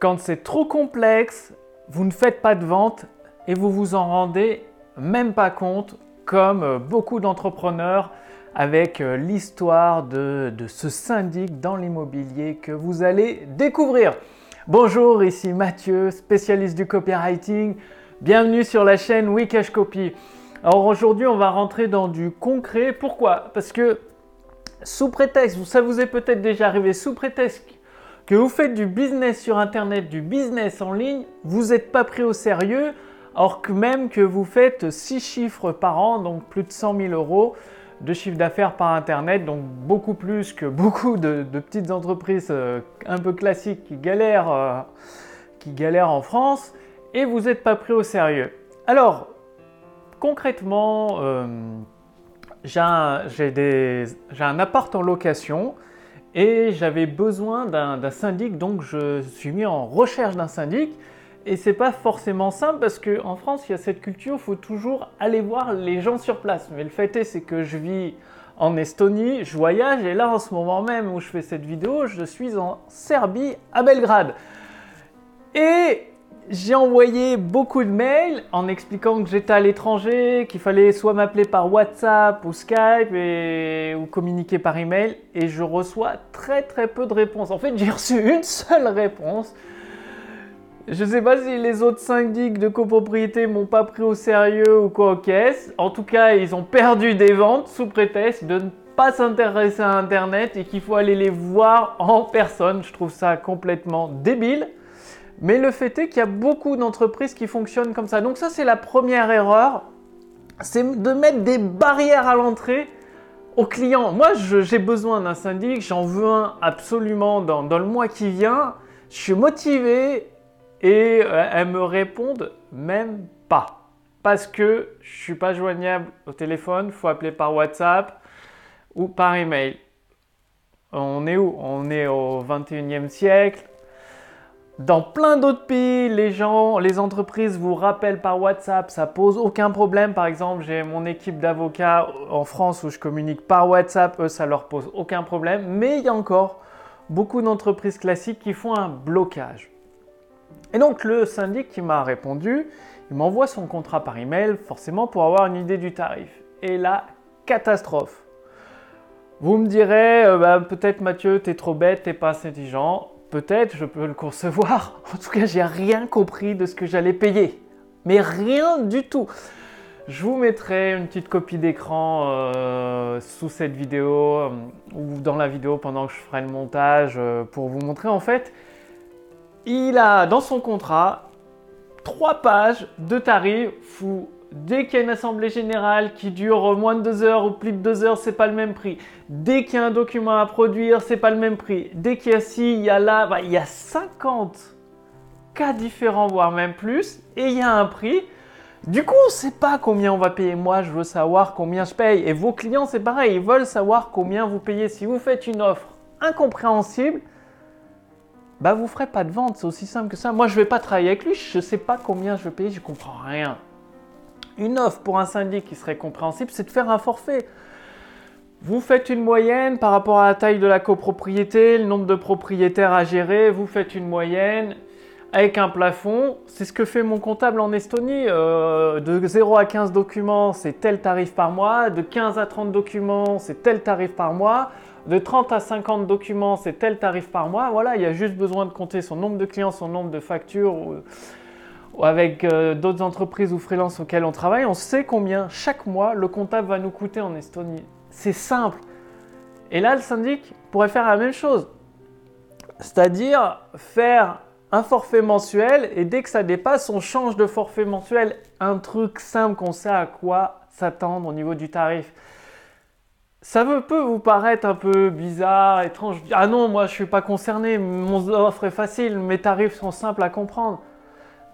Quand c'est trop complexe, vous ne faites pas de vente et vous vous en rendez même pas compte, comme euh, beaucoup d'entrepreneurs avec euh, l'histoire de, ce syndic dans l'immobilier que vous allez découvrir. Bonjour, ici Mathieu, spécialiste du copywriting. Bienvenue sur la chaîne Wikash Copy. Alors aujourd'hui, on va rentrer dans du concret. Pourquoi? Parce que sous prétexte, ça vous est peut-être déjà arrivé, sous prétexte que vous faites du business sur Internet, du business en ligne, vous n'êtes pas pris au sérieux, alors que même que vous faites 6 chiffres par an, donc plus de 100 000 euros de chiffre d'affaires par Internet, donc beaucoup plus que beaucoup de, petites entreprises euh, un peu classiques qui galèrent, euh, qui galèrent en France, et vous n'êtes pas pris au sérieux. Alors, concrètement, euh, j'ai un, un, appart en location et j'avais besoin d'un syndic, donc je suis mis en recherche d'un syndic. Et c'est pas forcément simple parce qu'en France, il y a cette culture, il faut toujours aller voir les gens sur place. Mais le fait est, c'est que je vis en Estonie, je voyage et là, en ce moment même où je fais cette vidéo, je suis en Serbie, à Belgrade. Et j'ai envoyé beaucoup de mails en expliquant que j'étais à l'étranger, qu'il fallait soit m'appeler par WhatsApp ou Skype ou communiquer par email et je reçois très très peu de réponses. En fait, j'ai reçu une seule réponse. Je ne sais pas si les autres syndics de copropriété m'ont pas pris au sérieux ou quoi au caisse. En tout cas, ils ont perdu des ventes sous prétexte de ne pas s'intéresser à Internet et qu'il faut aller les voir en personne. Je trouve ça complètement débile. Mais le fait est qu'il y a beaucoup d'entreprises qui fonctionnent comme ça. Donc ça, c'est la première erreur. C'est de mettre des barrières à l'entrée aux clients. Moi, j'ai besoin d'un syndic, j'en veux un absolument dans, le mois qui vient. Je suis motivé et euh, elles me répondent même pas. Parce que je ne suis pas joignable au téléphone, faut appeler par WhatsApp ou par email. On est où? On est au 21e siècle. Dans plein d'autres pays, les gens, les entreprises vous rappellent par WhatsApp, ça pose aucun problème. Par exemple, j'ai mon équipe d'avocats en France où je communique par WhatsApp, eux, ça leur pose aucun problème. Mais il y a encore beaucoup d'entreprises classiques qui font un blocage. Et donc le syndic qui m'a répondu, il m'envoie son contrat par email, forcément pour avoir une idée du tarif. Et là, catastrophe. Vous me direz, euh, bah, peut-être Mathieu, t'es trop bête, t'es pas assez intelligent. Peut-être je peux le concevoir. En tout cas, j'ai rien compris de ce que j'allais payer. Mais rien du tout. Je vous mettrai une petite copie d'écran euh, sous cette vidéo euh, ou dans la vidéo pendant que je ferai le montage euh, pour vous montrer en fait. Il a dans son contrat trois pages de tarifs fou Dès qu'il y a une assemblée générale qui dure moins de deux heures ou plus de deux heures, c'est pas le même prix. Dès qu'il y a un document à produire, c'est pas le même prix. Dès qu'il y a ci, il y a là, bah, il y a 50 cas différents, voire même plus, et il y a un prix. Du coup, on ne sait pas combien on va payer. Moi, je veux savoir combien je paye. Et vos clients, c'est pareil, ils veulent savoir combien vous payez. Si vous faites une offre incompréhensible, bah vous ferez pas de vente. C'est aussi simple que ça. Moi, je vais pas travailler avec lui. Je ne sais pas combien je vais payer. Je comprends rien. Une offre pour un syndic qui serait compréhensible, c'est de faire un forfait. Vous faites une moyenne par rapport à la taille de la copropriété, le nombre de propriétaires à gérer, vous faites une moyenne avec un plafond. C'est ce que fait mon comptable en Estonie. Euh, de 0 à 15 documents, c'est tel tarif par mois. De 15 à 30 documents, c'est tel tarif par mois. De 30 à 50 documents, c'est tel tarif par mois. Voilà, il y a juste besoin de compter son nombre de clients, son nombre de factures avec euh, d'autres entreprises ou freelance auxquelles on travaille, on sait combien chaque mois le comptable va nous coûter en Estonie. C'est simple. Et là, le syndic pourrait faire la même chose. C'est-à-dire faire un forfait mensuel et dès que ça dépasse, on change de forfait mensuel. Un truc simple qu'on sait à quoi s'attendre au niveau du tarif. Ça peut vous paraître un peu bizarre, étrange. Ah non, moi je ne suis pas concerné, mon offre est facile, mes tarifs sont simples à comprendre.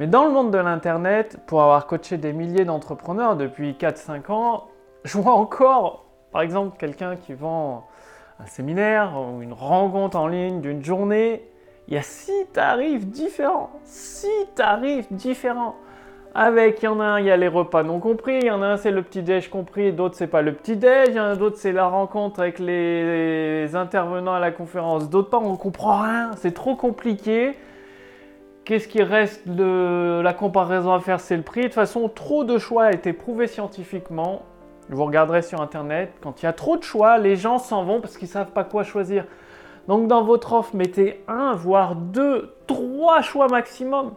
Mais dans le monde de l'Internet, pour avoir coaché des milliers d'entrepreneurs depuis 4-5 ans, je vois encore, par exemple, quelqu'un qui vend un séminaire ou une rencontre en ligne d'une journée. Il y a 6 tarifs différents. 6 tarifs différents. Avec, il y en a un, il y a les repas non compris, il y en a un, c'est le petit-déj compris, d'autres, c'est pas le petit-déj, il y en a d'autres, c'est la rencontre avec les intervenants à la conférence, d'autres pas, on comprend rien, c'est trop compliqué. Qu'est-ce qui reste de la comparaison à faire C'est le prix. De toute façon, trop de choix a été prouvé scientifiquement. Vous regarderez sur internet. Quand il y a trop de choix, les gens s'en vont parce qu'ils ne savent pas quoi choisir. Donc dans votre offre, mettez un, voire deux, trois choix maximum.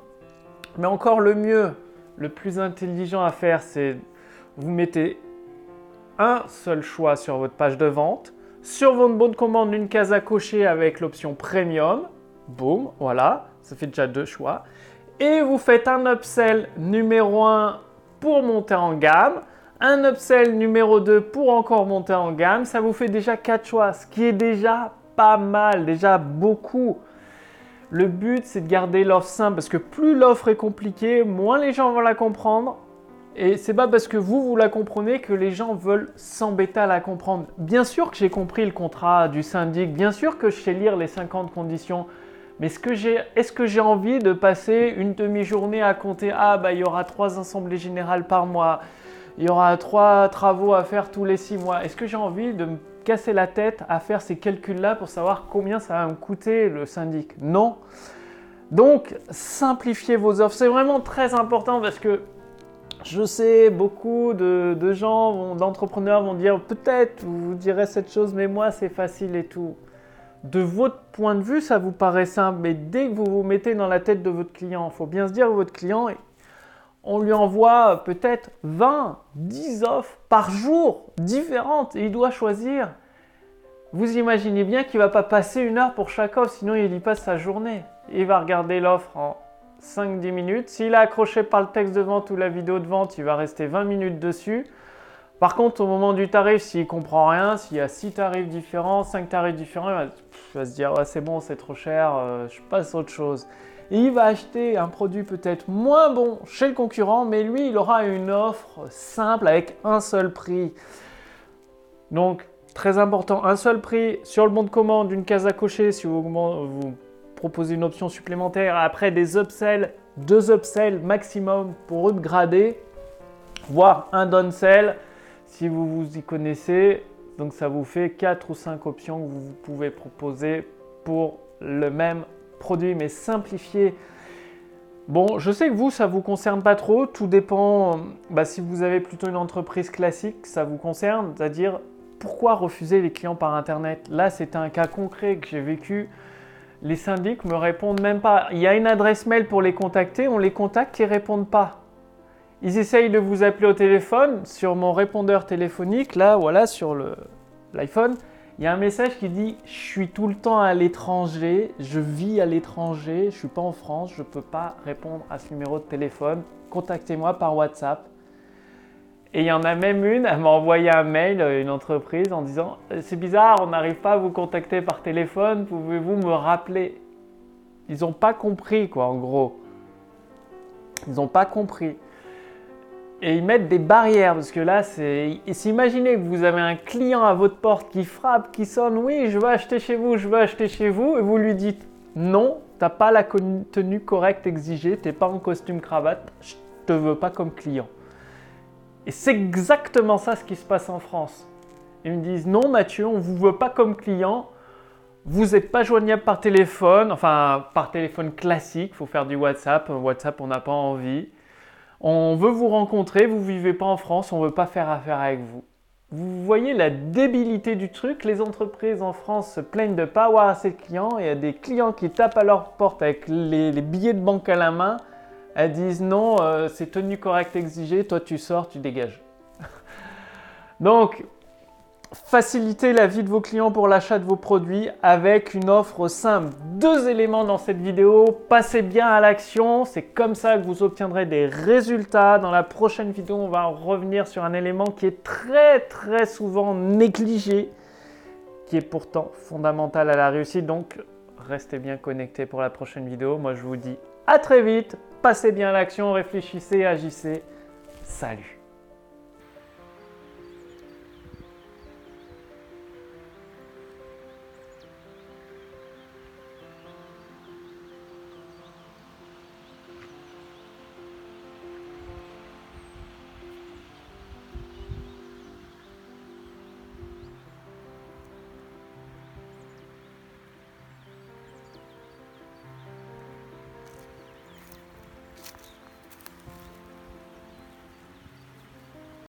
Mais encore le mieux, le plus intelligent à faire, c'est vous mettez un seul choix sur votre page de vente. Sur votre bon de commande, une case à cocher avec l'option premium. Boum, voilà, ça fait déjà deux choix. Et vous faites un upsell numéro 1 pour monter en gamme, un upsell numéro 2 pour encore monter en gamme. Ça vous fait déjà quatre choix, ce qui est déjà pas mal, déjà beaucoup. Le but, c'est de garder l'offre simple parce que plus l'offre est compliquée, moins les gens vont la comprendre. Et c'est pas parce que vous, vous la comprenez que les gens veulent s'embêter à la comprendre. Bien sûr que j'ai compris le contrat du syndic, bien sûr que je sais lire les 50 conditions, est-ce que j'ai envie de passer une demi-journée à compter Ah, bah il y aura trois assemblées générales par mois, il y aura trois travaux à faire tous les six mois. Est-ce que j'ai envie de me casser la tête à faire ces calculs-là pour savoir combien ça va me coûter le syndic? Non. Donc, simplifiez vos offres. C'est vraiment très important parce que je sais, beaucoup de, gens, d'entrepreneurs vont dire peut-être, vous direz cette chose, mais moi c'est facile et tout. De votre point de vue, ça vous paraît simple, mais dès que vous vous mettez dans la tête de votre client, il faut bien se dire que votre client, on lui envoie peut-être 20, 10 offres par jour différentes et il doit choisir. Vous imaginez bien qu'il ne va pas passer une heure pour chaque offre, sinon il y passe sa journée. Il va regarder l'offre en 5-10 minutes. S'il est accroché par le texte de vente ou la vidéo de vente, il va rester 20 minutes dessus. Par contre, au moment du tarif, s'il comprend rien, s'il y a 6 tarifs différents, 5 tarifs différents, il va, se dire c'est bon, c'est trop cher, euh, je passe à autre chose il va acheter un produit peut-être moins bon chez le concurrent, mais lui, il aura une offre simple avec un seul prix. Donc, très important, un seul prix sur le bon de commande, une case à cocher si vous, vous proposez une option supplémentaire. Après, des upsells, deux upsells maximum pour upgrader, voire un downsell si vous vous y connaissez. Donc, ça vous fait 4 ou 5 options que vous pouvez proposer pour le même produit, mais simplifié. Bon, je sais que vous, ça vous concerne pas trop. Tout dépend. Bah, si vous avez plutôt une entreprise classique, ça vous concerne. C'est-à-dire, pourquoi refuser les clients par Internet? Là, c'est un cas concret que j'ai vécu. Les syndics me répondent même pas. Il y a une adresse mail pour les contacter. On les contacte, ils répondent pas. Ils essayent de vous appeler au téléphone sur mon répondeur téléphonique. Là, voilà, sur l'iPhone il y a un message qui dit Je suis tout le temps à l'étranger, je vis à l'étranger, je ne suis pas en France, je ne peux pas répondre à ce numéro de téléphone. Contactez-moi par WhatsApp. Et il y en a même une, elle m'a envoyé un mail, une entreprise, en disant C'est bizarre, on n'arrive pas à vous contacter par téléphone, pouvez-vous me rappeler? Ils n'ont pas compris, quoi, en gros. Ils n'ont pas compris et ils mettent des barrières parce que là, c'est. Imaginez que vous avez un client à votre porte qui frappe, qui sonne, oui, je veux acheter chez vous, je veux acheter chez vous, et vous lui dites non, t'as pas la tenue correcte exigée, t'es pas en costume cravate, je te veux pas comme client. Et c'est exactement ça ce qui se passe en France. Ils me disent non, Mathieu, on vous veut pas comme client. Vous n'êtes pas joignable par téléphone, enfin par téléphone classique, il faut faire du WhatsApp. WhatsApp, on n'a pas envie. On veut vous rencontrer, vous vivez pas en France, on veut pas faire affaire avec vous. Vous voyez la débilité du truc, les entreprises en France se plaignent de pas avoir assez de clients, il y a des clients qui tapent à leur porte avec les, billets de banque à la main, elles disent non, euh, c'est tenue correcte exigée, toi tu sors, tu dégages. Donc, faciliter la vie de vos clients pour l'achat de vos produits avec une offre simple. Deux éléments dans cette vidéo, passez bien à l'action, c'est comme ça que vous obtiendrez des résultats. Dans la prochaine vidéo, on va revenir sur un élément qui est très très souvent négligé, qui est pourtant fondamental à la réussite. Donc restez bien connectés pour la prochaine vidéo. Moi je vous dis à très vite, passez bien à l'action, réfléchissez, agissez. Salut